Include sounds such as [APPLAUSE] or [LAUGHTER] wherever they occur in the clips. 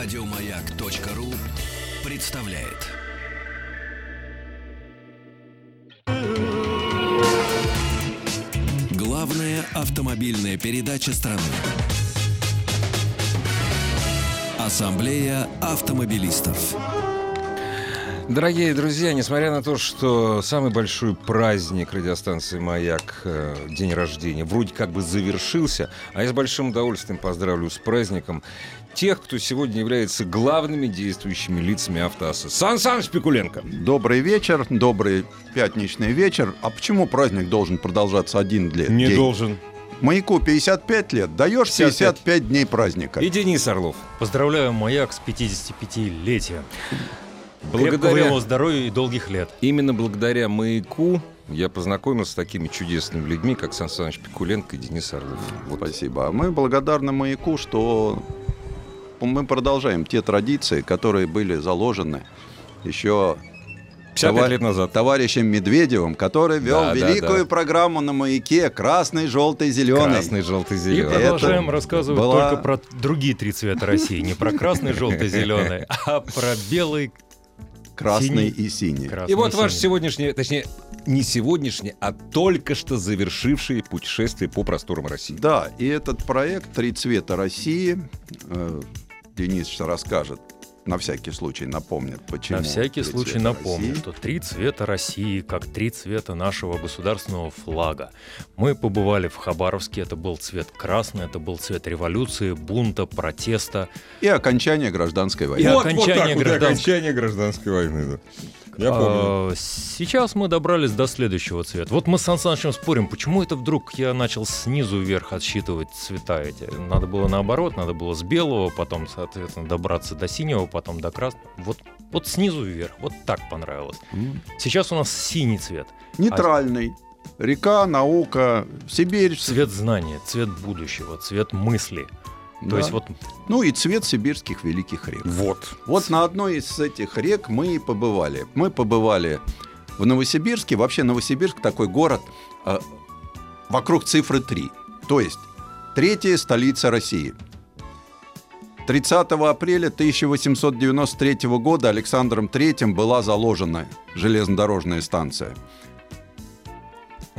Радиомаяк.ру представляет. Главная автомобильная передача страны. Ассамблея автомобилистов. Дорогие друзья, несмотря на то, что самый большой праздник радиостанции «Маяк», э, день рождения, вроде как бы завершился, а я с большим удовольствием поздравлю с праздником тех, кто сегодня является главными действующими лицами автоасса. Сан Сан Спекуленко. Добрый вечер, добрый пятничный вечер. А почему праздник должен продолжаться один лет? Не день? должен. Маяку 55 лет, даешь 55, 55 дней праздника. И Денис Орлов. Поздравляю Маяк с 55-летием. Благодаря... Крепкого здоровья и долгих лет. Именно благодаря «Маяку» я познакомился с такими чудесными людьми, как Сан Саныч Пикуленко и Денис Орлов. Вот. Спасибо. А мы благодарны «Маяку», что мы продолжаем те традиции, которые были заложены еще 50 лет назад. Товарищем Медведевым, который вел Да, да, великую да. программу на маяке красный, желтый, зеленый. Красный, желтый, И зеленый. Это продолжаем рассказывать была- только про другие три цвета России. Не про красный, желтый, зеленый, а про белый, Красный Синий. и синий. красный. И вот ваше синий. сегодняшнее, точнее, не сегодняшнее, а только что завершившее путешествие по просторам России. Да, и этот проект «Три цвета России», э, Денис сейчас расскажет, на всякий случай напомнит, почему. На всякий «Три случай напомню, России». что три цвета России, как три цвета нашего государственного флага. Мы побывали в Хабаровске, это был цвет красный, это был цвет революции, бунта, протеста. И окончание гражданской войны. И окончание гражданской- окончание гражданской войны. да. Я помню. А, Сейчас мы добрались до следующего цвета. Вот мы с Сан Санычем спорим, почему это вдруг я начал снизу вверх отсчитывать цвета эти. Надо было наоборот, надо было с белого, потом, соответственно, добраться до синего, потом до красного. Вот, вот снизу вверх, вот так понравилось. М. Сейчас у нас синий цвет. Нейтральный. Река, наука, Сибирь. Цвет знания, цвет будущего, цвет мысли. Да. То есть вот Ну и цвет сибирских великих рек. Вот. Вот на одной из этих рек мы и побывали. Мы побывали в Новосибирске. Вообще Новосибирск такой город э, вокруг цифры 3. То есть третья столица России. 30 апреля 1893 года Александром III была заложена железнодорожная станция.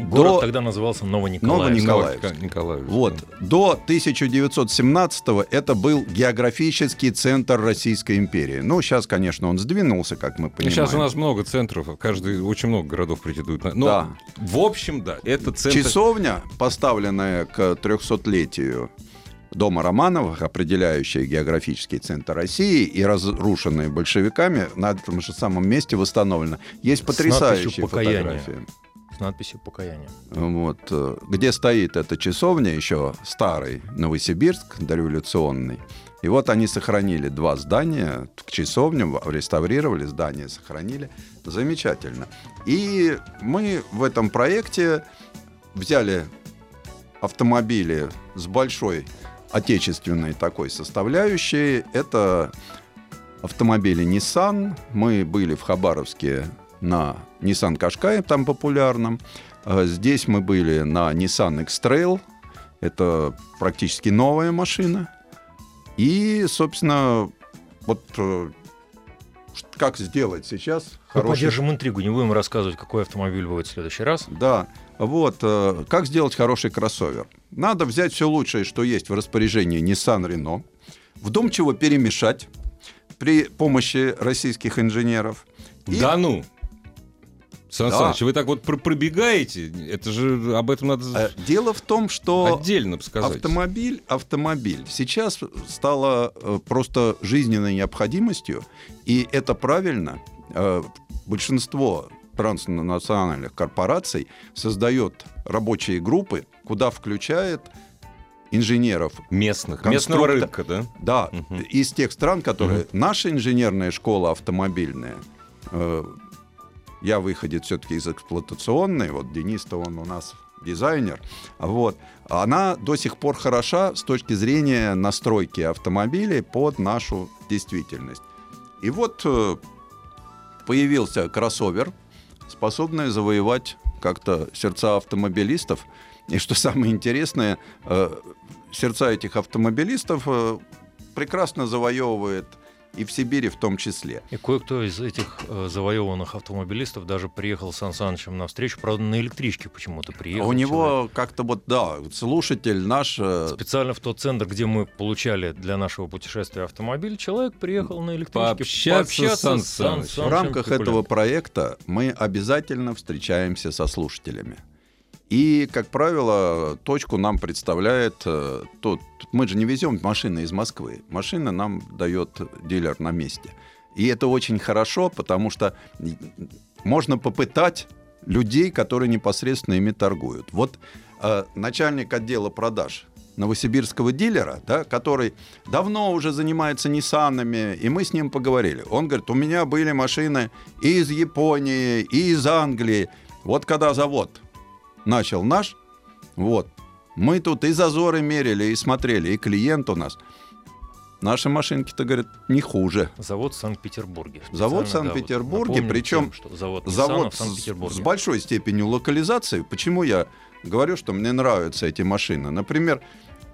Город До- тогда назывался Новониколаевск. Новониколаевск. Вот. До 1917 это был географический центр Российской империи. Ну, сейчас, конечно, он сдвинулся, как мы Ну, понимаем. Сейчас у нас много центров, каждый очень много городов претендует на. Но Да. в общем, да, это центр. Часовня, поставленная к 300-летию Дома Романовых, определяющая географический центр России и разрушенная большевиками, на этом же самом месте восстановлена. Есть потрясающие надписью «Покаяние». С надписью «Покаяние». Вот, э, где стоит эта часовня, еще старый Новосибирск, дореволюционный. И вот они сохранили два здания к часовням, реставрировали здание, сохранили. Замечательно. И мы в этом проекте взяли автомобили с большой отечественной такой составляющей. Это автомобили Nissan. Мы были в Хабаровске на Nissan Qashqai, там популярном. А Здесь мы были на Nissan X-Trail. Это практически новая машина. И, собственно, вот э, как сделать сейчас Мы поддержим интригу, не будем рассказывать, какой автомобиль будет в следующий раз. Да, вот э, как сделать хороший кроссовер. Надо взять все лучшее, что есть в распоряжении Nissan Renault, вдумчиво перемешать при помощи российских инженеров. И Да ну. Сан Да. Саныч, вы так вот пр- пробегаете, это же об этом надо э, дело в том, что отдельно сказать. автомобиль, автомобиль сейчас стало э, просто жизненной необходимостью, и это правильно. Э, большинство транснациональных корпораций создает рабочие группы, куда включает инженеров Местных, местного рынка, да? Да, Мгм. из тех стран, которые... Наша инженерная школа автомобильная, я выходит все-таки из эксплуатационной, вот Денис-то он у нас дизайнер, вот, она до сих пор хороша с точки зрения настройки автомобилей под нашу действительность. И вот э, появился кроссовер, способный завоевать как-то сердца автомобилистов. И что самое интересное, э, сердца этих автомобилистов э, прекрасно завоевывает и в Сибири в том числе. И кое-кто из этих э, завоеванных автомобилистов даже приехал с Сан Санычем на встречу, правда, на электричке почему-то А приехал. у него человек. как-то вот, да, слушатель наш... э, Специально в тот центр, где мы получали для нашего путешествия автомобиль, человек приехал на электричке Пообщаться с Сан Санычем. В рамках этого проекта мы обязательно встречаемся со слушателями. И, как правило, точку нам представляет э, тот. Мы же не везем машины из Москвы. Машина нам дает дилер на месте. И это очень хорошо, потому что можно попытать людей, которые непосредственно ими торгуют. Вот э, начальник отдела продаж новосибирского дилера, да, который давно уже занимается Ниссанами, и мы с ним поговорили. Он говорит, у меня были машины и из Японии, и из Англии. Вот когда завод начал наш, вот, мы тут и зазоры мерили, и смотрели, и клиент у нас. Наши машинки-то, говорят, не хуже. Завод в Санкт-Петербурге. Завод в вот Санкт-Петербурге, напомним причем что завод, Завод в с, большой степенью локализации. Почему я говорю, что мне нравятся эти машины? Например,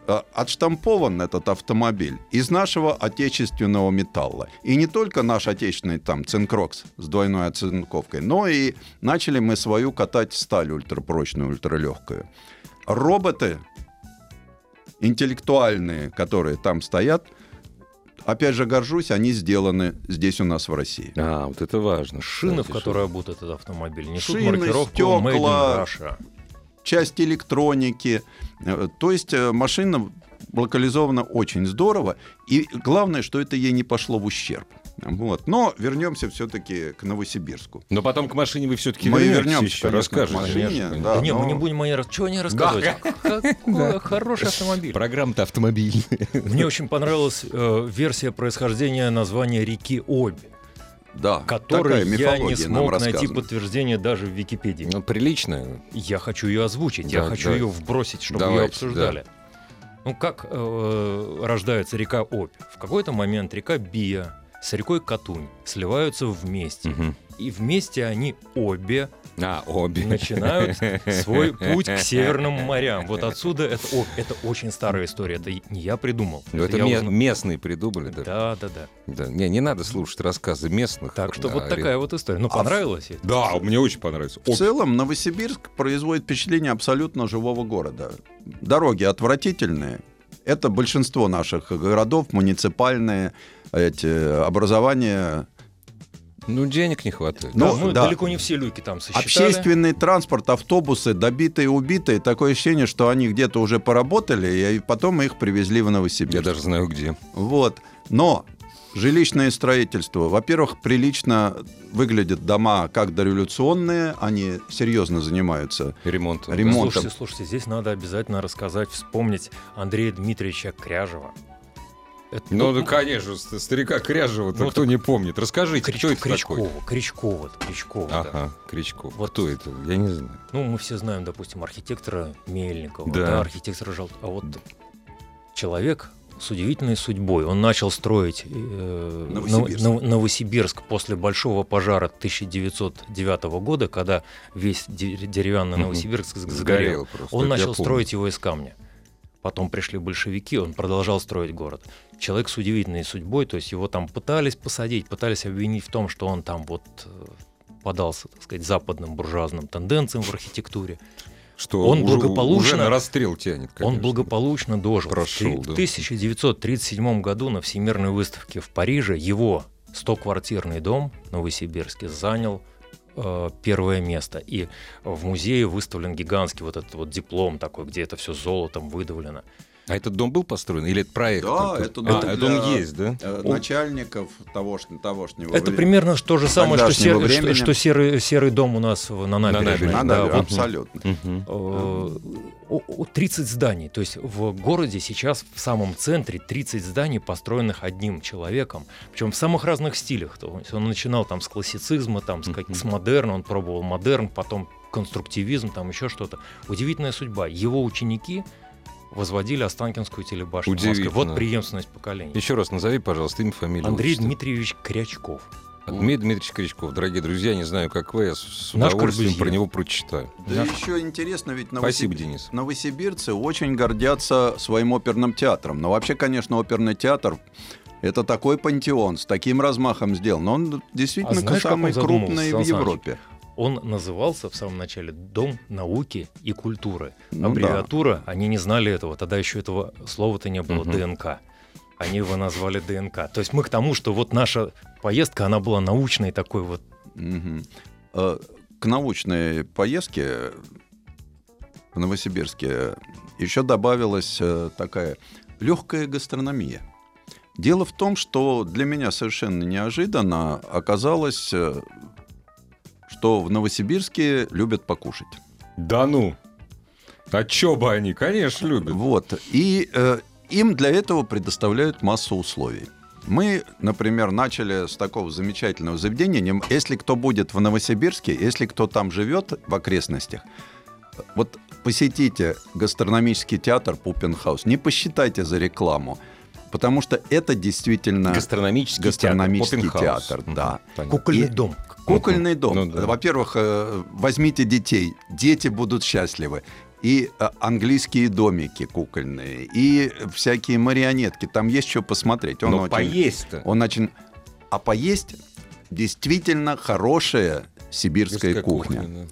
отштампован этот автомобиль из нашего отечественного металла. И не только наш отечественный там цинкрокс с двойной оцинковкой, но и начали мы свою катать сталь ультрапрочную, ультралегкую. Роботы интеллектуальные, которые там стоят, опять же горжусь, они сделаны здесь у нас в России. А, вот это важно. Шины, в кстати, которые обут этот автомобиль, несут Шины, маркировку стекла. Made in Russia. Часть электроники. Э, То есть э, машина локализована очень здорово. И главное, что это ей не пошло в ущерб. Вот. Но вернемся все-таки к Новосибирску. Но потом к машине вы все-таки Мы вернемся, еще, расскажете. к машине, да. Да не, мы не будем рас- Чего о ней рассказывать? [LAUGHS] Какой хороший автомобиль. Программа-то автомобильная. Мне очень понравилась э, версия происхождения названия реки Обь, Да, которой я не смог найти подтверждение даже в Википедии. Ну, прилично. Я хочу ее озвучить, я Да, хочу да. ее вбросить, чтобы ее Давайте, обсуждали. Ну, как э, рождается река Обь? В какой-то момент река Бия с рекой Катунь сливаются вместе. Мгм. И вместе они обе А, обе. начинают свой путь к северным морям. Вот [LAUGHS] отсюда это, о, это очень старая история. Это не я придумал. Ну, это я ме- узнал. местные придумали, да? Да, да, да. Да. Не, не надо слушать рассказы местных. Так что Да, вот такая вот история. Ну, А понравилось ей? Да, мне очень понравится. В целом Новосибирск производит впечатление абсолютно живого города. Дороги отвратительные. Это большинство наших городов, муниципальные эти образования. Ну, денег не хватает. Ну, да, мы да. далеко не все люки там сосчитали. Общественный транспорт, автобусы, добитые, убитые. Такое ощущение, что они где-то уже поработали, и потом их привезли в Новосибирск. Я даже знаю, где. Вот. Но жилищное строительство, во-первых, прилично выглядят дома как дореволюционные, они серьезно занимаются. Ремонт. Ремонт. Слушайте, слушайте, здесь надо обязательно рассказать, вспомнить Андрея Дмитриевича Кряжева. Это, Ну, да, конечно, ст- старика Кряжева-то Ну, кто не помнит. Расскажите, Крич- кто это Кричкова, такой? Кричкова, Кричкова, да. Ага, Кричков. Вот. Кто это? Я не знаю. Ну, мы все знаем, допустим, архитектора Мельникова, Да. да, архитектора Жал... А вот человек с удивительной судьбой. Он начал строить э, Новосибирск. Нов- Нов- Новосибирск после большого пожара 1909 года, когда весь де- деревянный. Новосибирск сгорел. Сгорел просто. Он начал строить его из камня. Потом пришли большевики, он продолжал строить город. Человек с удивительной судьбой, то есть его там пытались посадить, пытались обвинить в том, что он там вот э, подался, так сказать, западным буржуазным тенденциям в архитектуре. Что Он уже- благополучно- Уже на расстрел тянет, Он конечно. благополучно дожил. Прошел, в да. 1937 году на Всемирной выставке в Париже его 100-квартирный дом в Новосибирске занял э, первое место. И в музее выставлен гигантский вот этот вот диплом такой, где это все золотом выдавлено. А этот дом был построен? Или это проект? Да, это А, дом это для- он есть, да? Э, начальников того, тогошнего Это примерно то же самое, что, сер- что- времени. что серый, серый дом у нас на набережной. набережной, Надо, Да, вот, абсолютно. Э, о- 30 зданий. То есть в городе сейчас в самом центре 30 зданий, построенных одним человеком. Причем в самых разных стилях. То есть он начинал там с классицизма, там, с, как- с модерна, он пробовал модерн, потом конструктивизм, там еще что-то. Удивительная судьба. Его ученики возводили Останкинскую телебашню в Москве. Удивительно. Вот преемственность поколений. Еще раз назови, пожалуйста, имя, фамилию. Андрей отчество. Дмитриевич Крячков. Дмитрий Дмитриевич Кричков, дорогие друзья, не знаю, как вы, я с- Наш удовольствием Корбюзье. про него прочитаю. Да еще интересно, ведь Спасибо, новосиб- Денис. новосибирцы очень гордятся своим оперным театром. Но вообще, конечно, оперный театр это такой пантеон с таким размахом сделан. Он действительно А знаешь, самый крупный в? Европе. Он назывался в самом начале Дом науки и культуры. Ну Аббревиатура, они не знали этого, тогда еще этого слова-то не было, Мгм. ДНК. Они его назвали ДНК. То есть мы к тому, что вот наша поездка, она была научной такой вот. Э, К научной поездке в Новосибирске еще добавилась э, такая легкая гастрономия. Дело в том, что для меня совершенно неожиданно оказалось, э, что в Новосибирске любят покушать. Да ну! А чё бы они, конечно, любят. Вот. И э, им для этого предоставляют массу условий. Мы, например, начали с такого замечательного заведения. Если кто будет в Новосибирске, если кто там живет в окрестностях, вот посетите гастрономический театр Пупенхаус, не посчитайте за рекламу, потому что это действительно Гастрономический, гастрономический театр, театр, да. понятно. Кукольный И- дом. Кукольный дом. Ну да. Во-первых, э, возьмите детей, дети будут счастливы. И э, английские домики кукольные, и всякие марионетки. Там есть что посмотреть. Он Но очень- поесть-то. Он очень... А поесть действительно хорошая сибирская Сибирская кухня. да.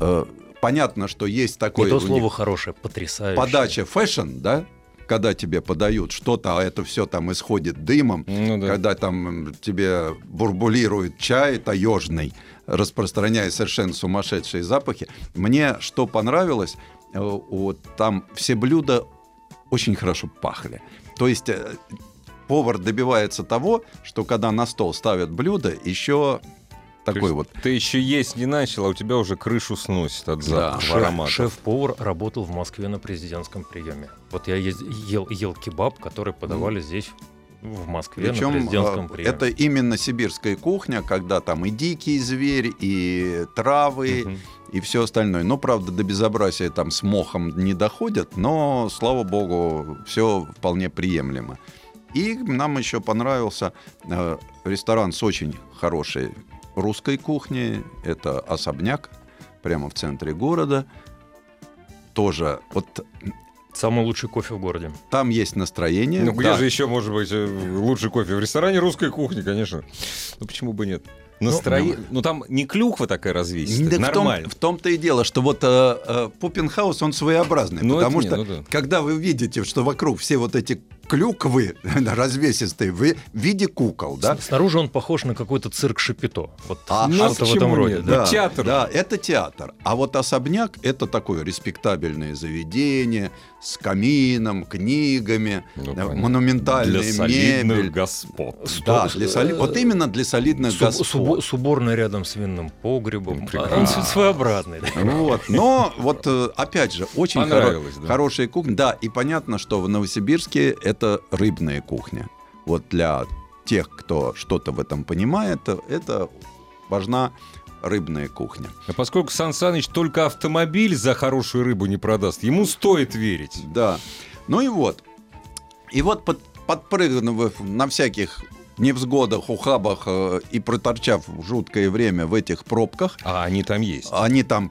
Э, Понятно, что есть такое... Не то у них слово хорошее, потрясающее. подача fashion, да? Когда тебе подают что-то, а это все там исходит дымом, Ну да. когда там тебе бурбулирует чай таежный, распространяя совершенно сумасшедшие запахи. Мне что понравилось, э, вот там все блюда очень хорошо пахли. То есть э, повар добивается того, что когда на стол ставят блюдо, еще такой вот Ты еще есть не начал, а у тебя уже крышу сносит от Да. запаха аромата. Шеф-повар работал в Москве на президентском приеме. Вот я ел, ел кебаб, который подавали здесь, в Москве, на Причем президентском э, приеме. это именно сибирская кухня, когда там и дикий зверь, и травы, Мгм. и все остальное. Но, правда, до безобразия там с мохом не доходят, но, слава богу, все вполне приемлемо. И нам еще понравился э, ресторан с очень хорошей русской кухней. Это особняк прямо в центре города. Тоже вот Самый лучший кофе в городе. там есть настроение. Ну где да. же еще может быть э, лучший кофе? В ресторане русской кухни, конечно. Ну почему бы нет? Настроение. Ну, там не клюква такая развесистая, Да в том- нормально. В, том-то и дело, что вот э, э, Пуппенхаус, он своеобразный. Ну, потому что, не, ну да. когда вы видите, что вокруг все вот эти клюквы [LAUGHS] развесистые в виде кукол, да? Снаружи он похож на какой-то цирк Шапито. Вот А, ну, что-то в почему этом роде. нет? да. Ну, театр. Да, это театр. А вот особняк это такое респектабельное заведение с камином, книгами, Ну, э, понятно. монументальная Для мебель. господ. Да, для соли- вот именно для солидных Суб- господ. субо- с уборной рядом с винным погребом. Ну, А прекрасно. Он своеобразный. да. Вот, но вот э, опять же очень хоро- да. хорошая кухня. Да, и понятно, что в Новосибирске это рыбная кухня. Вот для тех, кто что-то в этом понимает, это важна рыбная кухня. А поскольку Сан Саныч только автомобиль за хорошую рыбу не продаст, ему стоит верить. Да. Ну и вот. И вот под, подпрыгнув на всяких невзгодах, ухабах э, и проторчав жуткое время в этих пробках, А они там есть. Они там...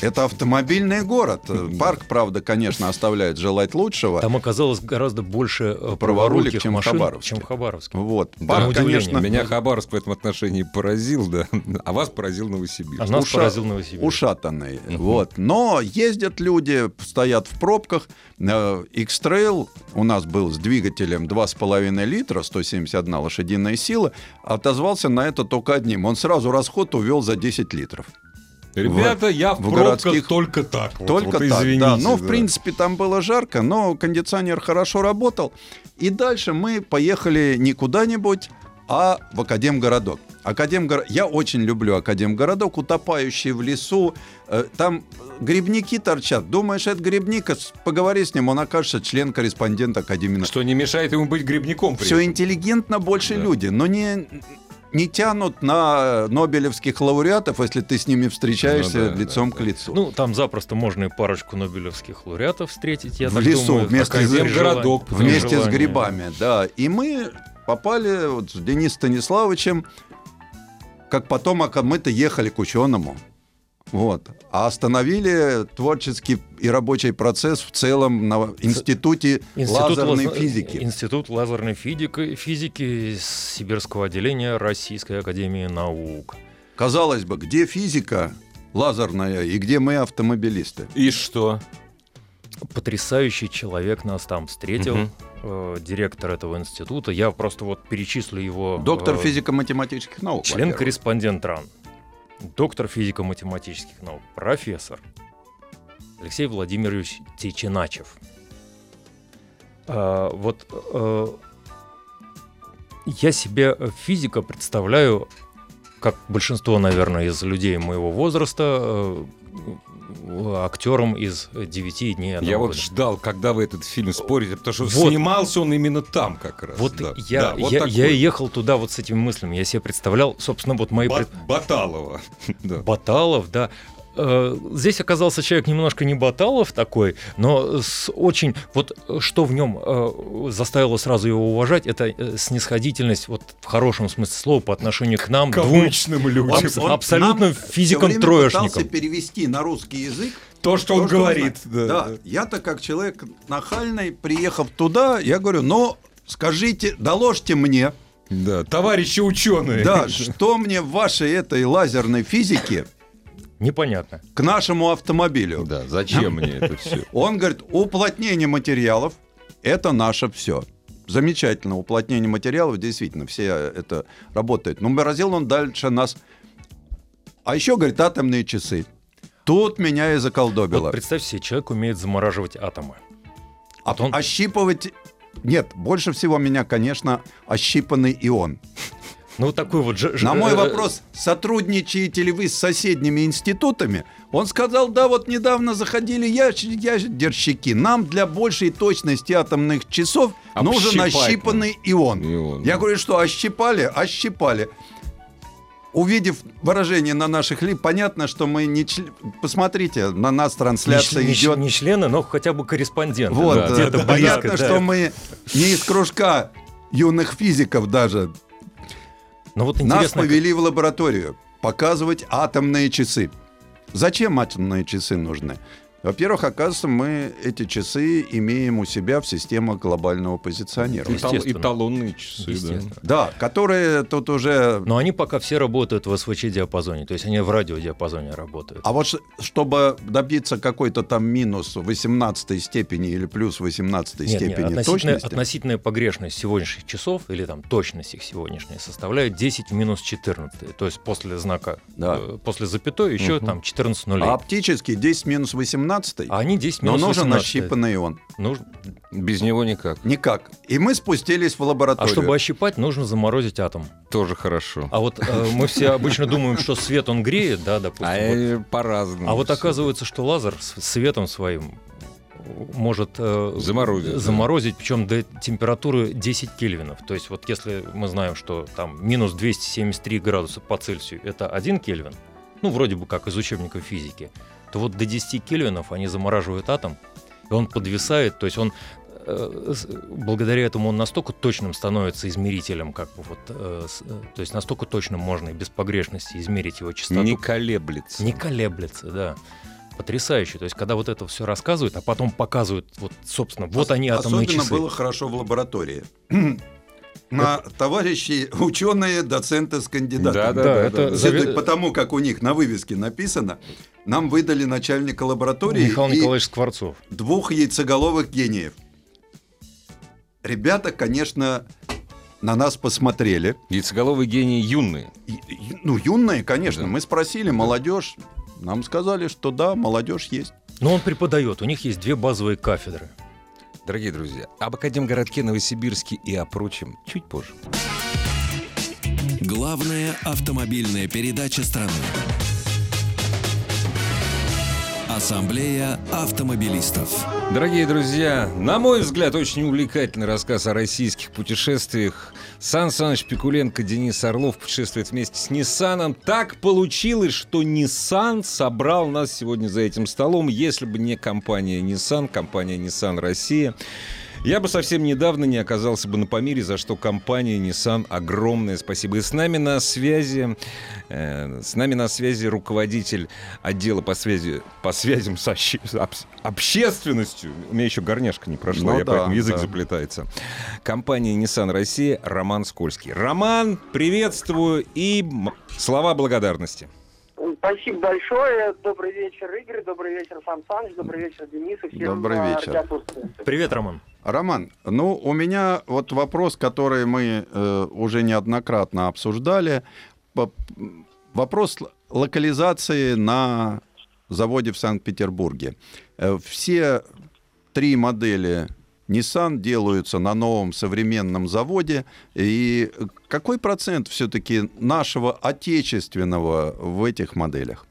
Это автомобильный город. Парк, правда, конечно, оставляет желать лучшего. Там оказалось гораздо больше э, Праворулик, чем машин, Хабаровске. чем Хабаровске. Вот. Да, Парк, удивление. конечно, Меня Хабаровск в этом отношении поразил, да, а вас поразил Новосибирск. А нас Уша- поразил Новосибирск. ушатанный. Вот. Но ездят люди, стоят в пробках. Э, X-Trail у нас был с двигателем 2,5 литра, 171 лошадиная сила. Отозвался на это только одним. Он сразу расход увел за 10 литров. Ребята, я в, в пробках городских- только так. Только вот так, извините, да. Ну, в да. принципе, там было жарко, но кондиционер хорошо работал. И дальше мы поехали не куда-нибудь, а в Академгородок. Академгоро... Я очень люблю Академгородок, утопающий в лесу. Э, Там грибники торчат. Думаешь, это грибник? С- Поговори с ним, он окажется член-корреспондент Академии. Что не мешает ему быть грибником Все этом. интеллигентно больше Да. люди, но не, не тянут на нобелевских лауреатов, если ты с ними встречаешься Ну да, лицом да, к лицу. Ну, там запросто можно и парочку нобелевских лауреатов встретить, я В так лесу, думаю. вместе с городок, Вместе с желании. грибами, да. И мы попали вот с Денисом Станиславовичем как потомок, а мы-то ехали к ученому. Вот. А остановили творческий и рабочий процесс в целом на институте лазерной лаз- физики. Институт лазерной физики, физики Сибирского отделения Российской Академии Наук. Казалось бы, где физика лазерная и где мы автомобилисты? И что? Потрясающий человек нас там встретил, Мгм. э, директор этого института. Я просто вот перечислю его. Доктор э, физико-математических наук. Член-корреспондент РАН, доктор физико-математических наук, профессор Алексей Владимирович Тичиначев. А, вот э, я себе физика представляю, как большинство, наверное, из людей моего возраста, э, актером из «Девяти дней одного Я вот года». ждал, когда вы этот фильм спорите, потому что Вот. снимался он именно там как раз. Вот да. я, Да, вот я, такой. я ехал туда вот с этими мыслями. Я себе представлял, собственно, вот мои... Ба- пред- Баталова. [LAUGHS] Да. Баталов, да. Э, Здесь оказался человек немножко не Баталов такой, но с очень... Вот э, что в нем э, заставило сразу его уважать, это снисходительность, вот в хорошем смысле слова, по отношению к нам, К двум обычным людям. Абс- абсолютно нам всё физикам время троечникам. пытался перевести на русский язык То, что то, он что говорит. знает. Да, Да, да. я-то как человек нахальный, приехав туда, я говорю, ну, скажите, доложьте мне, Да, товарищи ученые. да, что мне в вашей этой лазерной физике Непонятно. к нашему автомобилю. Да, зачем мне это все? [LAUGHS] Он говорит, уплотнение материалов – это наше все. Замечательно, уплотнение материалов, действительно, все это работает. Но выразил он дальше нас. А еще, говорит, атомные часы. Тут меня и заколдобило. Вот представь себе, человек умеет замораживать атомы. А- вот он- Ощипывать... Нет, больше всего меня, конечно, ощипанный ион. Ну, вот такой вот... же- На мой э, вопрос, сотрудничаете ли вы с соседними институтами, он сказал, да, вот недавно заходили ящ- ядерщики, нам для большей точности атомных часов нужен Общипать ощипанный ион. Ион, Я да. говорю, что ощипали? Ощипали. Увидев выражение на наших лицах, понятно, что мы не... чл- Посмотрите, на нас трансляция член- не идет. член- не члены, но хотя бы корреспонденты. Вот, да, э, где-то понятно, близко, да. что мы не из кружка юных физиков даже. Но вот Нас повели в лабораторию показывать атомные часы. Зачем атомные часы нужны? Во-первых, оказывается, мы эти часы имеем у себя в системах глобального позиционирования. Естественно. Эталонные часы, да. Естественно. Да, которые тут уже... Но они пока все работают в СВЧ-диапазоне, то есть они в радиодиапазоне работают. А вот чтобы добиться какой-то там минус 18 степени или плюс 18 Нет, нет, степени относительная, точности, относительная погрешность сегодняшних часов, или там точность их сегодняшняя, составляет 10 в минус 14. То есть после знака, Да. э, после запятой еще Мгм. там 14 нулей. а оптически 10 минус 18, А они 10 но минус нужен 18. ощипанный он. Нужно- Без него никак. Никак. И мы спустились в А лабораторию. чтобы ощипать, нужно заморозить атом. Тоже хорошо. А вот э, мы все обычно думаем, что свет он греет, да, допустим. А вот. э, по-разному. А вот оказывается, что лазер с светом своим может э, Заморозить, да. заморозить, причем до температуры 10 кельвинов. То есть вот если мы знаем, что там минус 273 градуса по Цельсию это 1 кельвин, ну вроде бы как из учебников физики, то вот до 10 кельвинов они замораживают атом, и он подвисает, то есть он э, благодаря этому он настолько точным становится измерителем, как бы вот, э, э, то есть настолько точным можно и без погрешности измерить его частоту. Не колеблется. Не колеблется, да. Потрясающе. То есть, когда вот это все рассказывают, а потом показывают, вот, собственно, вот они атомные Особенно часы. было хорошо в лаборатории. На товарищи ученые, доценты с кандидатом. Да, Да, это Судя зави- по тому, как у них на вывеске написано, нам выдали начальника лаборатории Михаил и Николаевич Скворцов. двух яйцеголовых гениев. Ребята, конечно, на нас посмотрели. Яйцеголовый гений юные. И- и- Ну, юные, конечно. Да. Мы спросили, молодежь. Нам сказали, что да, молодежь есть. Но он преподает. У них есть две базовые кафедры. Дорогие друзья, об Академгородке Новосибирске и о прочем чуть позже. Главная автомобильная передача страны. Ассамблея автомобилистов. Дорогие друзья, на мой взгляд, очень увлекательный рассказ о российских путешествиях. Сан Саныч Пикуленко, Денис Орлов путешествует вместе с Ниссаном. Так получилось, что Nissan собрал нас сегодня за этим столом. Если бы не компания Nissan, компания Nissan Россия, Я бы совсем недавно не оказался бы на Памире, за что компания Nissan огромное спасибо. И с нами на связи, э, с нами на связи руководитель отдела по связи по связям с обще- об- общественностью. У меня еще горняшка не прошла, Ну я да, поэтому язык да. заплетается. Компания Nissan Россия Роман Скользкий. Роман, приветствую и слова благодарности. Спасибо большое. Добрый вечер, Игорь. Добрый вечер, Сан Саныч. Добрый вечер, Денис. И всем Добрый вечер. Привет, Роман. Роман, ну, у меня вот вопрос, который мы э, уже неоднократно обсуждали. Вопрос локализации на заводе в Санкт-Петербурге. Э, Все три модели Nissan делаются на новом современном заводе. И какой процент все-таки нашего отечественного в этих моделях?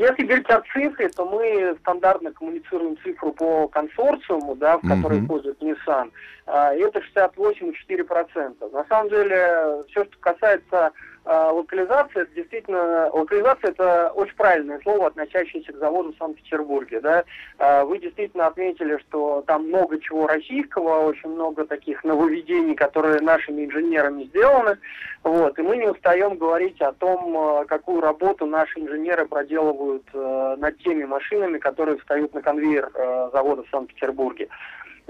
Если говорить о цифре, то мы стандартно коммуницируем цифру по консорциуму, да, в который Мгм. входит Nissan. А, и Это 68,4%. На самом деле, все, что касается а, локализации, это действительно локализация это очень правильное слово, относящееся к заводу в Санкт-Петербурге. Да? А, Вы действительно отметили, что там много чего российского, очень много таких нововведений, которые нашими инженерами сделаны. Вот. И мы не устаем говорить о том, э, какую работу наши инженеры проделывают над теми машинами, которые встают на конвейер завода в Санкт-Петербурге.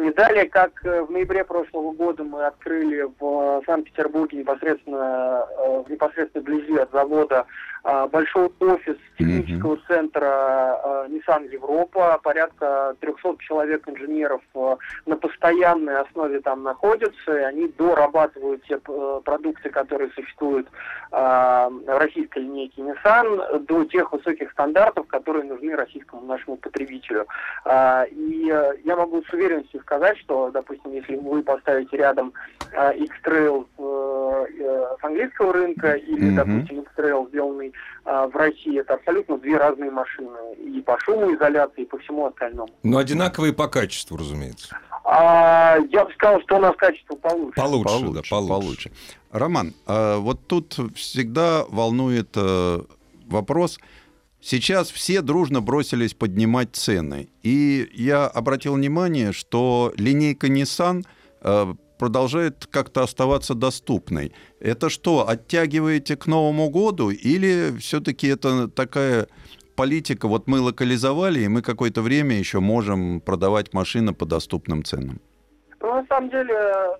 Не далее, как э, в ноябре прошлого года мы открыли в э, Санкт-Петербурге непосредственно, э, в непосредственной близи от завода большой офис технического центра Nissan Европа. Порядка 300 человек инженеров на постоянной основе там находятся, и они дорабатывают те продукты, которые существуют в российской линейке Nissan, до тех высоких стандартов, которые нужны российскому нашему потребителю. И я могу с уверенностью сказать, что, допустим, если вы поставите рядом э, X-Trail э, с английского рынка или, Мгм. допустим, X-Trail, сделанный э, в России, это абсолютно две разные машины. И по шумоизоляции, и по всему остальному. Но одинаковые по качеству, разумеется. А, я бы сказал, что у нас качество получше. Получше, да, получше. Роман, а вот тут всегда волнует э, вопрос. Сейчас все дружно бросились поднимать цены. И я обратил внимание, что линейка Nissan э, продолжает как-то оставаться доступной. Это что, оттягиваете к Новому году или все-таки это такая политика, вот мы локализовали, и мы какое-то время еще можем продавать машины по доступным ценам? Ну, на самом деле, э,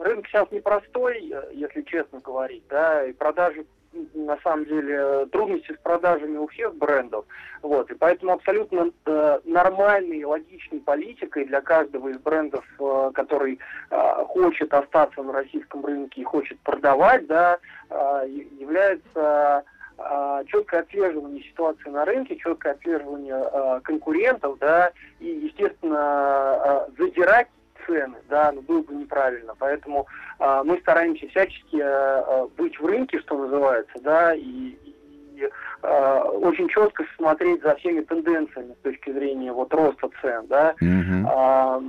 рынок сейчас непростой, если честно говорить, да, и продажи, на самом деле, трудности с продажами у всех брендов, вот, и поэтому абсолютно э, нормальной и логичной политикой для каждого из брендов, э, который э, хочет остаться на российском рынке и хочет продавать, да, э, является э, четкое отслеживание ситуации на рынке, четкое отслеживание э, конкурентов, да, и, естественно, э, задирать цены, да, ну, было бы неправильно. Поэтому э, мы стараемся всячески э, э, быть в рынке, что называется, да, и, и, э, очень четко смотреть за всеми тенденциями с точки зрения вот роста цен, да. Мгм. А,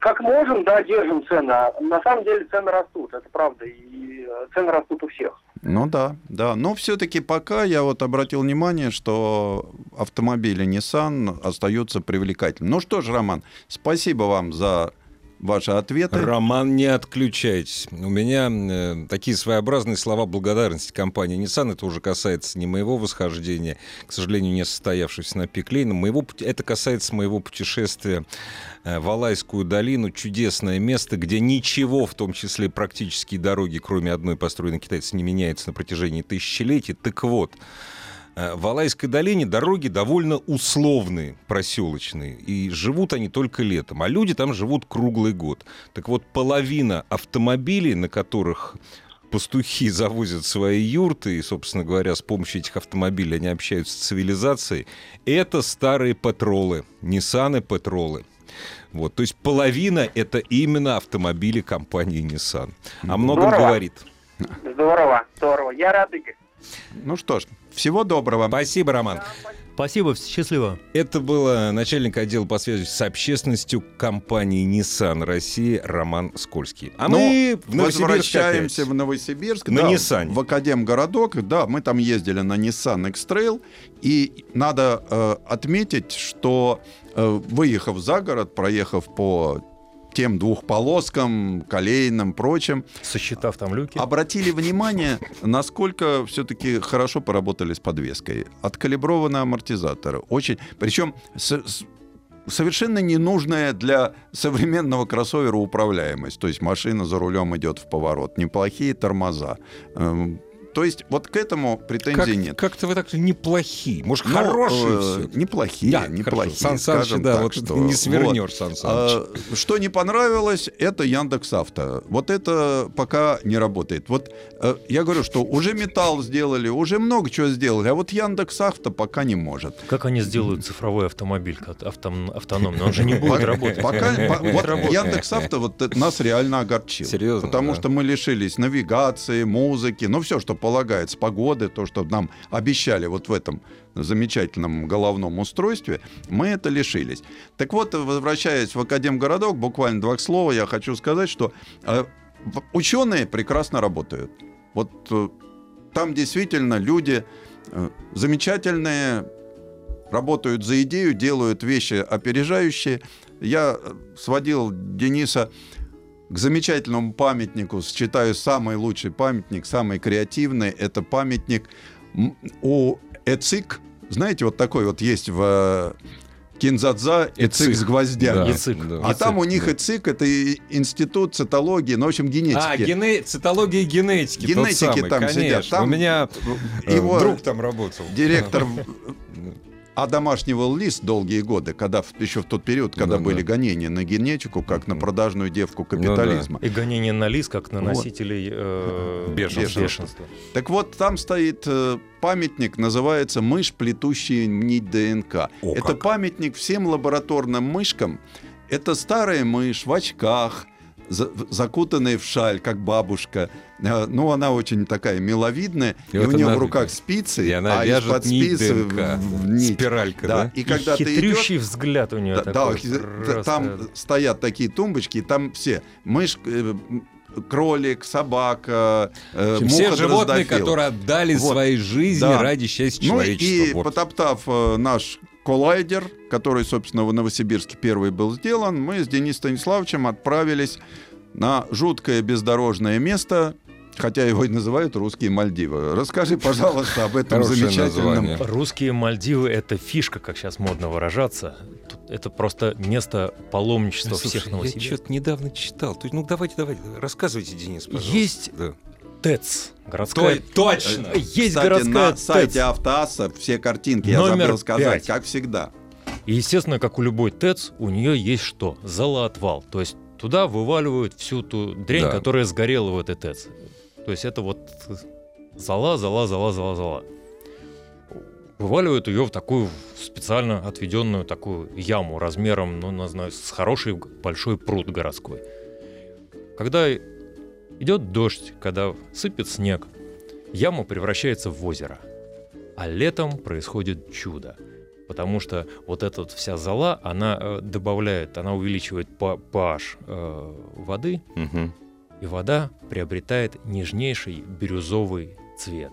как можем, да, держим цены. На самом деле цены растут, это правда, и э, цены растут у всех. Ну да, да. Но все-таки пока я вот обратил внимание, что автомобили Nissan остаются привлекательными. Ну что ж, Роман, спасибо вам за ваши ответы. Роман, не отключайтесь. У меня э, такие своеобразные слова благодарности компании Nissan. Это уже касается не моего восхождения, к сожалению, не состоявшегося на пик но моего, это касается моего путешествия э, в Алайскую долину. Чудесное место, где ничего, в том числе практически дороги, кроме одной построенной китайцами, не меняется на протяжении тысячелетий. Так вот, В Алайской долине дороги довольно условные, проселочные, и живут они только летом, а люди там живут круглый год. Так вот, половина автомобилей, на которых пастухи [LAUGHS] завозят свои юрты, и, собственно говоря, с помощью этих автомобилей они общаются с цивилизацией, это старые патролы, Ниссаны патролы. Вот, то есть половина это именно автомобили компании Nissan. О многом Здорово. говорит. Здорово, здорово. Я рад, Игорь. Ну что ж, всего доброго. Спасибо, Роман. Спасибо. Счастливо. Это был начальник отдела по связи с общественностью компании Nissan России Роман Скользкий. А Но мы в Новосибирск возвращаемся опять. в Новосибирск. На да, Ниссане. В Академгородок. Да, мы там ездили на Nissan X-Trail. И надо э, отметить, что э, выехав за город, проехав по тем двухполоскам, колейным, прочим, Сосчитав там люки. обратили внимание, насколько все-таки хорошо поработали с подвеской. Откалиброваны амортизаторы. Очень, причем с- с- совершенно ненужная для современного кроссовера управляемость. То есть машина за рулем идет в поворот. Неплохие тормоза. Эм, То есть вот к этому претензий Как, нет. как-то вы так неплохие. Может, Ну, хорошие э, все. Неплохие, Да, неплохие. Сан Саныч, скажем да, так, вот что- не свернешь, вот. Сан Саныч. А, Что не понравилось, это Яндекс Авто. Вот это пока не работает. Вот э, я говорю, что уже металл сделали, уже много чего сделали, а вот Яндекс Авто пока не может. Как они сделают цифровой автомобиль автом- автономный? Он же не будет работать. Пока, вот. Яндекс Авто вот это нас реально огорчил. Серьезно, Потому что мы лишились навигации, музыки, ну все, что полагается, погоды, то, что нам обещали вот в этом замечательном головном устройстве, мы это лишились. Так вот, возвращаясь в Академгородок, буквально два слова, я хочу сказать, что э, ученые прекрасно работают. Вот э, там действительно люди э, замечательные, работают за идею, делают вещи опережающие. Я сводил Дениса к замечательному памятнику, считаю самый лучший памятник, самый креативный. Это памятник у Эцик. Знаете, вот такой вот есть в э, Кинзадза Эцик Эцик. с гвоздями. Да, Яцик. да. А там у них да. ЭЦИК, это и институт цитологии, ну, в общем, генетики. А, гене... цитология и генетики. Генетики самый, там конечно. сидят. Там У меня э, его друг там работал. директор [LAUGHS] одомашнивал лист долгие годы, когда еще в тот период, когда Да, были да. гонения на генетику, как на продажную девку капитализма. И гонение на лис, как на Вот. носителей э, [LAUGHS] Бешенства. бешенства. Так вот, там стоит э, памятник, называется «Мышь, плетущая нить ДНК». О, Это как. памятник всем лабораторным мышкам. Это старая мышь в очках, закутанная в шаль, как бабушка. Э, Ну, она очень такая миловидная, И и, вот у нее она- в руках спицы, И она а вяжет из-под спицы нить. Спиралька, Да, да? и когда ты идешь, хитрющий взгляд у нее да, да, такой. просто. там стоят такие тумбочки, и там все мышь, э, кролик, собака, э, Все муха животные, дрозофил. которые отдали Вот. свои жизни Да. ради счастья Ну человечества. и Вот. потоптав э, наш коллайдер, который, собственно, в Новосибирске первый был сделан, мы с Денисом Станиславовичем отправились на жуткое бездорожное место, хотя его и называют русские Мальдивы. Расскажи, пожалуйста, об этом Хорошее замечательном... название. Русские Мальдивы — это фишка, как сейчас модно выражаться. Это просто место паломничества Слушай, всех я новосибирцев. что-то недавно читал. Ну, давайте, давайте, рассказывайте, Денис, пожалуйста. Есть Да. ТЭЦ, городская... точно! Есть Кстати, городская на сайте ТЭЦ. Автоасса все картинки, я Номер забыл сказать, пять. как всегда. И, естественно, как у любой ТЭЦ, у нее есть что? Залоотвал. То есть туда вываливают всю ту дрянь, Да. которая сгорела в этой ТЭЦ. То есть это вот зала, зала, зала, зала, зала. Вываливают ее в такую специально отведенную такую яму размером, ну, не знаю, с хороший большой пруд городской. Когда идет дождь, когда сыпет снег, яма превращается в озеро. А летом происходит чудо. Потому что вот эта вот вся зола, она э, добавляет, она увеличивает pH э, воды, Мгм. и вода приобретает нежнейший бирюзовый цвет.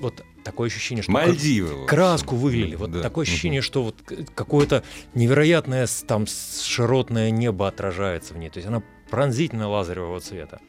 Вот такое ощущение, что Мальдивы. краску вылили. Вот Да. такое ощущение, что вот какое-то невероятное там широтное небо отражается в ней. То есть она пронзительно лазаревого цвета.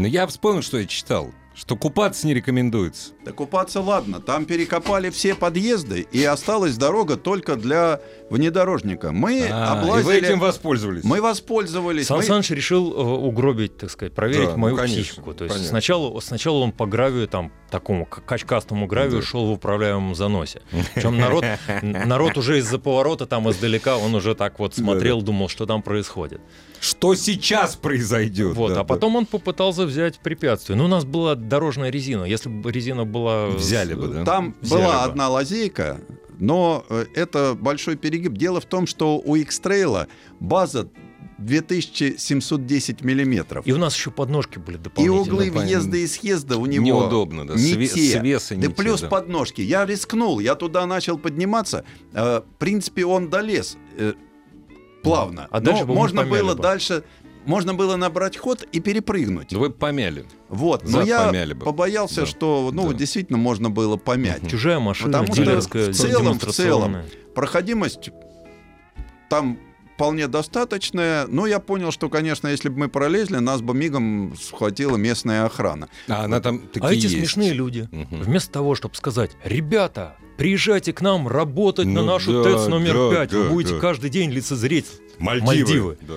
Но я вспомнил, что я читал. Что купаться не рекомендуется. Да купаться ладно, там перекопали все подъезды, и осталась дорога только для внедорожника. Мы А, и облазили... вы этим воспользовались. Мы воспользовались. Сан мы- Саныч решил э, угробить, так сказать, проверить Да, мою ну, конечно, психику. То есть понятно. сначала, сначала он по гравию, там, такому качкастому гравию Да. шел в управляемом заносе. Причем народ, [LAUGHS] народ уже из-за поворота, там, издалека, он уже так вот смотрел, думал, что там происходит. Что сейчас произойдет? Вот, Да, а да. потом он попытался взять препятствие. Ну, у нас была дорожная резина. Если бы резина была... Взяли бы, да? Там Взяли была бы. одна лазейка, но э, это большой перегиб. Дело в том, что у X-Trail база 2710 миллиметров. И у нас еще подножки были И дополнительные. углы понятно. въезда и съезда у него Неудобно, да, не све- те. свеса не да те, плюс да. подножки. Я рискнул, я туда начал подниматься. Э, В принципе, он долез э, плавно. А дальше Но можно было бы. дальше, можно было набрать ход и перепрыгнуть. Ну, вы помяли. Вот, но зад я бы. побоялся, Да. что, ну, Да. действительно можно было помять. Чужая машина, Потому что в целом, в целом. Проходимость там вполне достаточная, но я понял, что, конечно, если бы мы пролезли, нас бы мигом схватила местная охрана. А она там такие А эти есть. смешные люди, Мгм. вместо того, чтобы сказать, ребята, приезжайте к нам работать на Ну нашу да, ТЭЦ номер да, 5, да, вы будете да. каждый день лицезреть Мальдивы. Мальдивы. Да.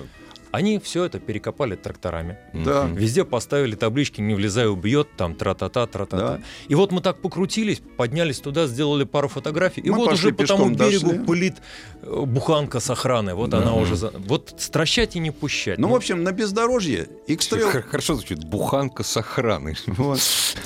Они все это перекопали тракторами. Да. Везде поставили таблички «Не влезай, убьет», там тра-та-та, тра-та-та. Да. И вот мы так покрутились, поднялись туда, сделали пару фотографий, и Мы вот уже по тому берегу дошли. пылит э, буханка с охраной. Вот Да. она уже... за- Вот стращать и не пущать. Ну, в общем, на бездорожье X-Trail Хор- Хорошо звучит. Буханка с охраной. Вот.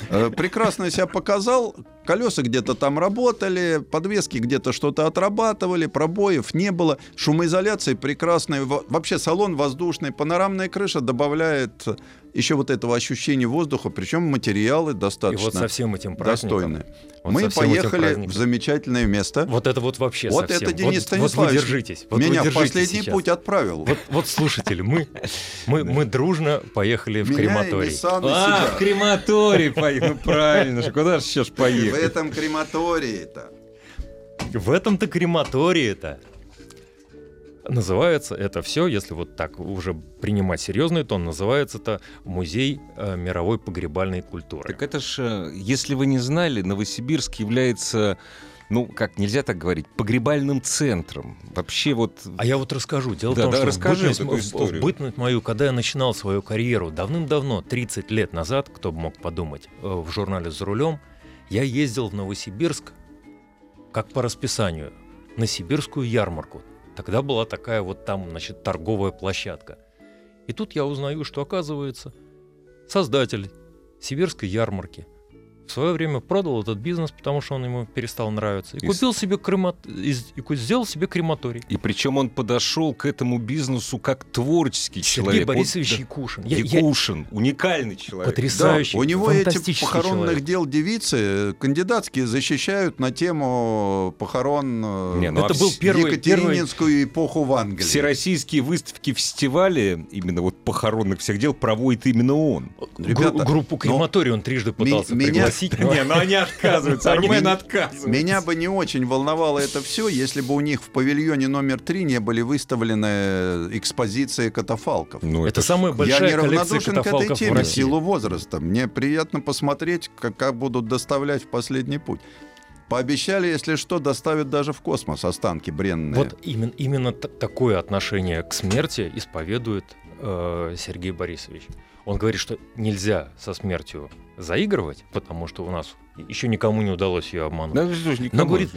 Э, Прекрасно себя показал. Колеса где-то там работали, подвески где-то что-то отрабатывали, пробоев не было. Шумоизоляция прекрасная. Во- Вообще салон воздушный, панорамная крыша добавляет еще вот этого ощущения воздуха, причем материалы И достаточно вот со всем этим достойные. вот Мы поехали в замечательное место. Вот это вот вообще Вот совсем. это Денис вот, вот вы Станиславович держитесь. Вот Меня вы в держитесь последний сейчас. путь отправил. Вот, вот слушатели, мы, мы, [LAUGHS] мы дружно поехали в Меня и крематорий. И А, в крематорий поехали. Ну, правильно же. Куда же сейчас [LAUGHS] В поехать? этом крематории-то. В этом-то крематории-то. Называется это все, если вот так уже принимать серьезный тон, называется это Музей э, мировой погребальной культуры. Так это ж, если вы не знали, Новосибирск является, ну, как нельзя так говорить, погребальным центром. Вообще вот... А я вот расскажу. Дело Да, в том, да, что расскажи в, бытность, в бытность мою, когда я начинал свою карьеру давным-давно, 30 лет назад, кто бы мог подумать, э, в журнале «За рулем», я ездил в Новосибирск, как по расписанию, на сибирскую ярмарку. Тогда была такая вот там, значит, торговая площадка. И тут я узнаю, что, оказывается, создатель сибирской ярмарки в свое время продал этот бизнес, потому что он ему перестал нравиться. И И купил себе крема... и сделал себе крематорий. И причем он подошел к этому бизнесу как творческий Сергей человек. Вот, Борисович да, Якушин. Я- я- Якушин, уникальный человек. Потрясающий, Да, у него эти похоронных человек. дел девицы э, кандидатские защищают на тему похорон э, Не, ну, Это а был первый, первый... Екатерининскую эпоху в Англии. Всероссийские выставки, фестивали, именно вот похоронных всех дел, проводит именно он. Ребята, Гру- группу ну, крематорий он трижды пытался меня- пригласить. Не, ну они отказываются, Они- Армен отказывается. Меня бы не очень волновало это все, если бы у них в павильоне номер три не были выставлены экспозиции катафалков. Ну, Это ж- самая Я большая не коллекция равнодушен к этой в теме в России. силу возраста. Мне приятно посмотреть, как, как будут доставлять в последний путь. Пообещали, если что, доставят даже в космос останки бренные. Вот именно, именно т- такое отношение к смерти исповедует э, Сергей Борисович. Он говорит, что нельзя со смертью заигрывать, потому что у нас еще никому не удалось ее обмануть. Да, что никому говорит.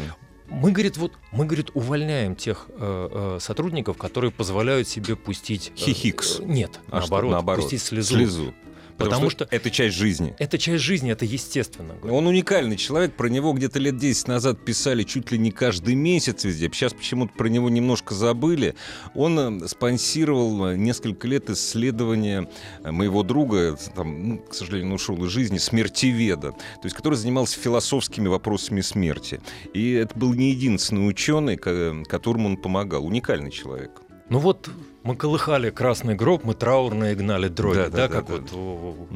Мы, говорит, вот, мы, говорит, увольняем тех э, э, сотрудников, которые позволяют себе пустить... э, Хихикс. э, нет, А что, наоборот, наоборот, пустить слезу. слезу. Потому что- это часть жизни. Это часть жизни, это естественно. Он уникальный человек, про него где-то лет 10 назад писали чуть ли не каждый месяц везде. Сейчас почему-то про него немножко забыли. Он э, спонсировал э, несколько лет исследования э, моего друга, там, ну, к сожалению, он ушел из жизни, смертеведа, то есть который занимался философскими вопросами смерти. И это был не единственный ученый, ко- которому он помогал. Уникальный человек. Ну вот мы колыхали красный гроб, мы траурные гнали дроби, Да, да, да, да, как да. вот у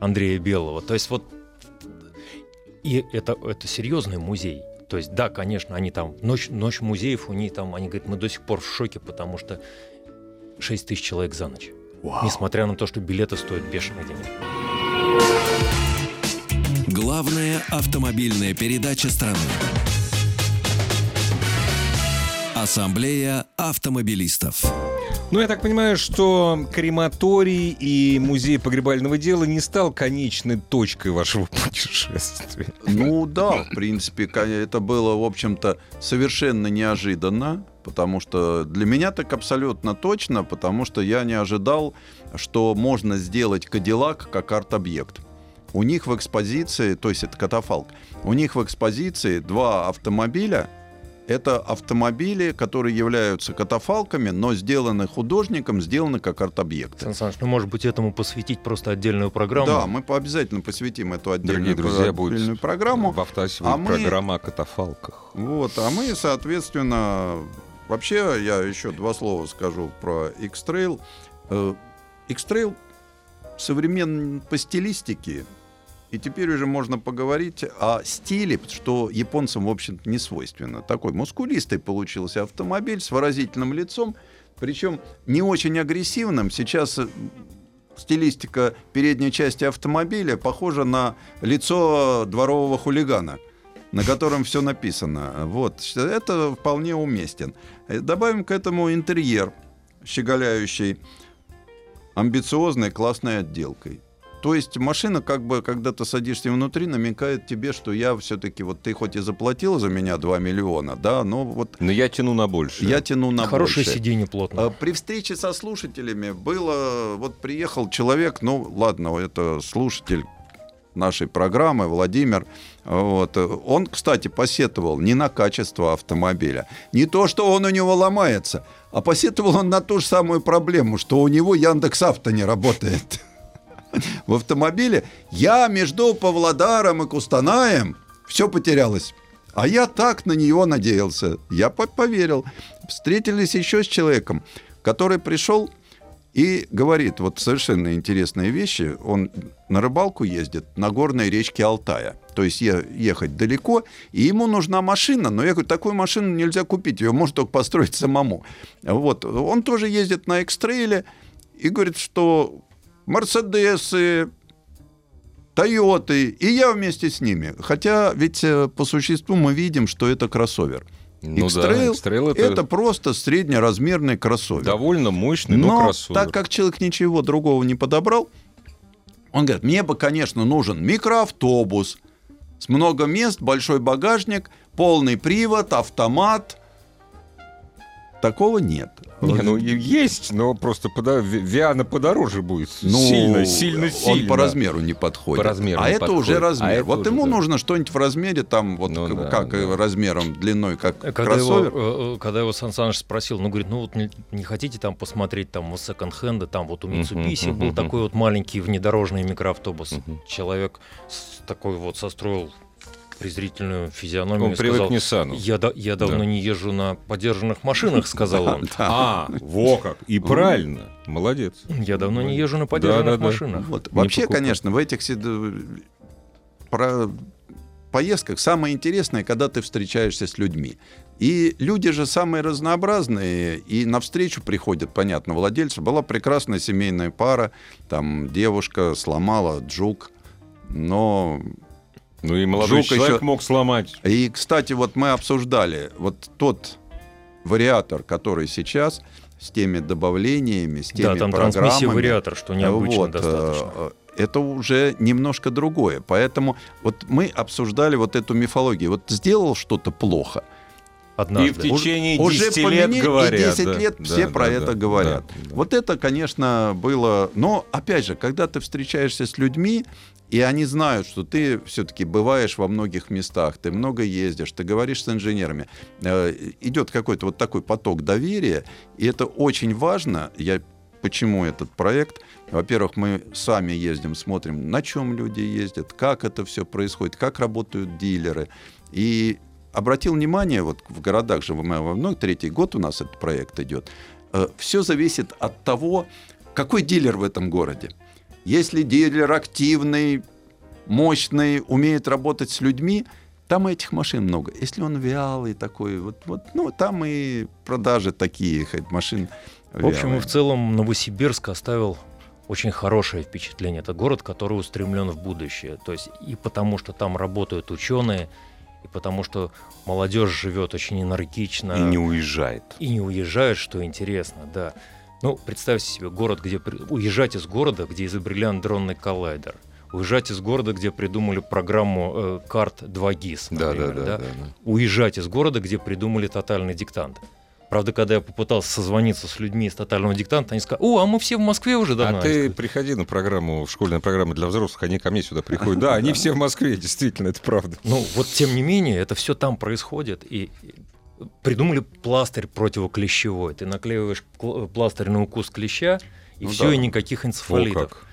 Андрея Белого. То есть вот и это, это серьезный музей. То есть, да, конечно, они там, ночь, ночь музеев, у них там, они говорят, мы до сих пор в шоке, потому что 6 тысяч человек за ночь. Несмотря на то, что билеты стоят бешеные деньги. Главная автомобильная передача страны. Ассамблея автомобилистов. Ну, я так понимаю, что крематорий и музей погребального дела не стал конечной точкой вашего [LAUGHS] путешествия. Ну да, в принципе, это было, в общем-то, совершенно неожиданно, потому что для меня так абсолютно точно, потому что я не ожидал, что можно сделать Кадиллак как арт-объект. У них в экспозиции, то есть это катафалк, у них в экспозиции два автомобиля, это автомобили, которые являются катафалками, но сделаны художником, сделаны как арт-объекты. Сан Саныч, ну, может быть, этому посвятить просто отдельную программу? Да, мы обязательно посвятим эту отдельную Дорогие друзья, про- будет отдельную программу. В Автоасе А будет мы- программа о катафалках. Вот, а мы, соответственно, вообще я еще два слова скажу про X-Trail. Э, X-Trail современен по стилистике, и теперь уже можно поговорить о стиле, что японцам, в общем-то, не свойственно. Такой мускулистый получился автомобиль с выразительным лицом, причем не очень агрессивным. Сейчас э, стилистика передней части автомобиля похожа на лицо дворового хулигана на котором все написано. Вот, это вполне уместен. Э, Добавим к этому интерьер, щеголяющий амбициозной классной отделкой. То есть машина, как бы, когда ты садишься внутри, намекает тебе, что я все-таки, вот ты хоть и заплатил за меня 2 миллиона, да, но вот Но я тяну на больше. я тяну на Хорошее большее. сиденье плотно. А, При встрече со слушателями было, вот приехал человек, ну ладно, это слушатель нашей программы, Владимир. Вот. Он, кстати, посетовал не на качество автомобиля, не то, что он у него ломается, а посетовал он на ту же самую проблему, что у него Яндекс Авто не работает [LAUGHS] в автомобиле. Я между Павлодаром и Кустанаем все потерялось. А я так на нее надеялся. Я по- поверил. Встретились еще с человеком, который пришел и говорит вот совершенно интересные вещи. Он на рыбалку ездит на горной речке Алтая. То есть ехать далеко, и ему нужна машина. Но я говорю, такую машину нельзя купить, ее можно только построить самому. Вот. Он тоже ездит на экстрейле и говорит, что Мерседесы, Тойоты, и я вместе с ними. Хотя ведь э, по существу мы видим, что это кроссовер. Ну да, X-Trail X-Trail это, это просто среднеразмерный кроссовер. довольно мощный, но, Но кроссовер. так как человек ничего другого не подобрал, он говорит, мне бы, конечно, нужен микроавтобус с много мест, большой багажник, полный привод, автомат. Такого нет. Не, ну есть, но просто подо... Ви- Виана подороже будет. Ну, сильно, сильно, сильно. Он по размеру не подходит. По размеру а не это подходит. уже размер. А это вот уже, ему да. нужно что-нибудь в размере, там, вот Ну к- да, как да. размером, длиной, как Когда кроссовер. его, э, э, когда его Сан Саныч спросил, ну, говорит, ну вот не, не хотите там посмотреть там у секонд-хенда, там вот у мгм, был такой вот маленький внедорожный микроавтобус. Человек с такой вот состроил презрительную физиономию Он и привык сказал, к Ниссану. я, да- я давно Да. не езжу на подержанных машинах, сказал он. [LAUGHS] А, во как. И правильно. Молодец. Я давно не езжу на подержанных машинах. Вообще, конечно, в этих про поездках самое интересное, когда ты встречаешься с людьми. И люди же самые разнообразные, и навстречу приходят, понятно, владельцы. Была прекрасная семейная пара, там девушка сломала джук, но... Ну и молодой Жук человек еще- мог сломать. И, кстати, вот мы обсуждали, вот тот вариатор, который сейчас с теми добавлениями, с теми Да, там трансмиссия программами, вариатор, что необычно вот, достаточно. э, Это уже немножко другое. Поэтому вот мы обсуждали вот эту мифологию. Вот сделал что-то плохо. Однажды. И в течение уже 10 лет поменяли, говорят. и 10 да, лет да, все да, про да, это да, говорят. да. Вот это, конечно, было... Но, опять же, когда ты встречаешься с людьми, и они знают, что ты все-таки бываешь во многих местах, ты много ездишь, ты говоришь с инженерами, э, идет какой-то вот такой поток доверия, и это очень важно. Я Почему этот проект? Во-первых, мы сами ездим, смотрим, на чем люди ездят, как это все происходит, как работают дилеры. И обратил внимание, вот в городах же, мы во многих, третий год у нас этот проект идет, все зависит от того, какой дилер в этом городе. Если дилер активный, мощный, умеет работать с людьми, там этих машин много. Если он вялый такой, вот, вот, ну, там и продажи такие хоть машин В общем, и вялые. в целом Новосибирск оставил очень хорошее впечатление. Это город, который устремлен в будущее. То есть и потому, что там работают ученые, и потому, что молодежь живет очень энергично. И не уезжает. и не уезжают, что интересно, да. Ну, представьте себе город, где... Уезжать из города, где изобрели андронный коллайдер. Уезжать из города, где придумали программу э, карт 2GIS, Да, да, например, да, да, да. Уезжать из города, где придумали тотальный диктант. Правда, когда я попытался созвониться с людьми из тотального диктанта, они сказали, о, а мы все в Москве уже давно. А ты приходи на программу, в школьную программу для взрослых, они ко мне сюда приходят. Да, они [LAUGHS] все в Москве, действительно, это правда. Ну, вот тем не менее, это все там происходит. И придумали пластырь противоклещевой. Ты наклеиваешь кл- пластырь на укус клеща, и Ну все, да. и никаких О, энцефалитов. как.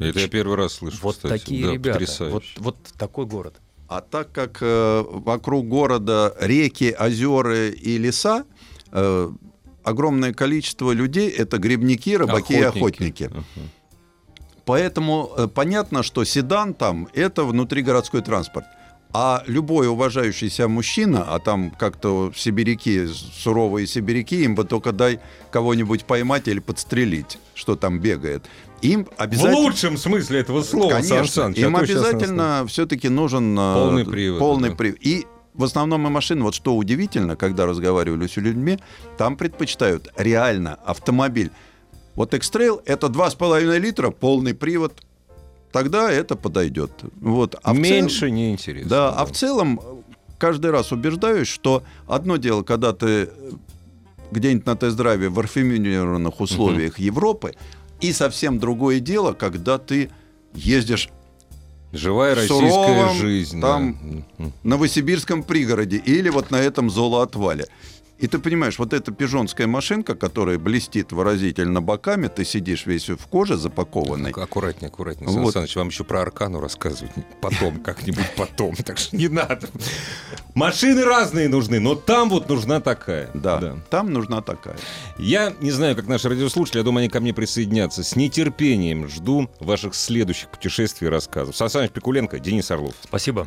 Это я первый раз слышу, Вот кстати. такие Да, ребята. потрясающе. Вот, вот такой город. А так как э, вокруг города реки, озера и леса, э, огромное количество людей это грибники, рыбаки и охотники. Ага. Поэтому э, понятно, что седан там это внутригородской транспорт. А любой уважающий себя мужчина, а там как-то сибиряки, суровые сибиряки, им бы только дай кого-нибудь поймать или подстрелить, что там бегает. Им В обязательно... лучшем смысле этого слова, Сан Конечно, Саныч, а им нас- обязательно все-таки нужен э, Полный привод, Полный да. привод. И в основном и машины, вот что удивительно, когда разговаривали с людьми, там предпочитают реально автомобиль. Вот X-Trail это 2,5 литра, полный привод. Тогда это подойдет. Вот. А Меньше целом- неинтересно. да, а в целом каждый раз убеждаюсь, что одно дело, когда ты э, где-нибудь на тест-драйве в рафинированных условиях Европы, и совсем другое дело, когда ты ездишь Живая российская суровом, жизнь. там да. Новосибирском пригороде или вот на этом золоотвале. И ты понимаешь, вот эта пижонская машинка, которая блестит выразительно боками, ты сидишь весь в коже запакованный. Ак- Аккуратнее, аккуратнее. Вот. Саныч, вам еще про Аркану рассказывать потом, [LAUGHS] как-нибудь потом. Так что не надо. Машины разные нужны, но там вот нужна такая. Да, там нужна такая. Я не знаю, как наши радиослушатели, я думаю, они ко мне присоединятся. С нетерпением жду ваших следующих путешествий и рассказов. Сан Саныч Пикуленко, Денис Орлов. Спасибо.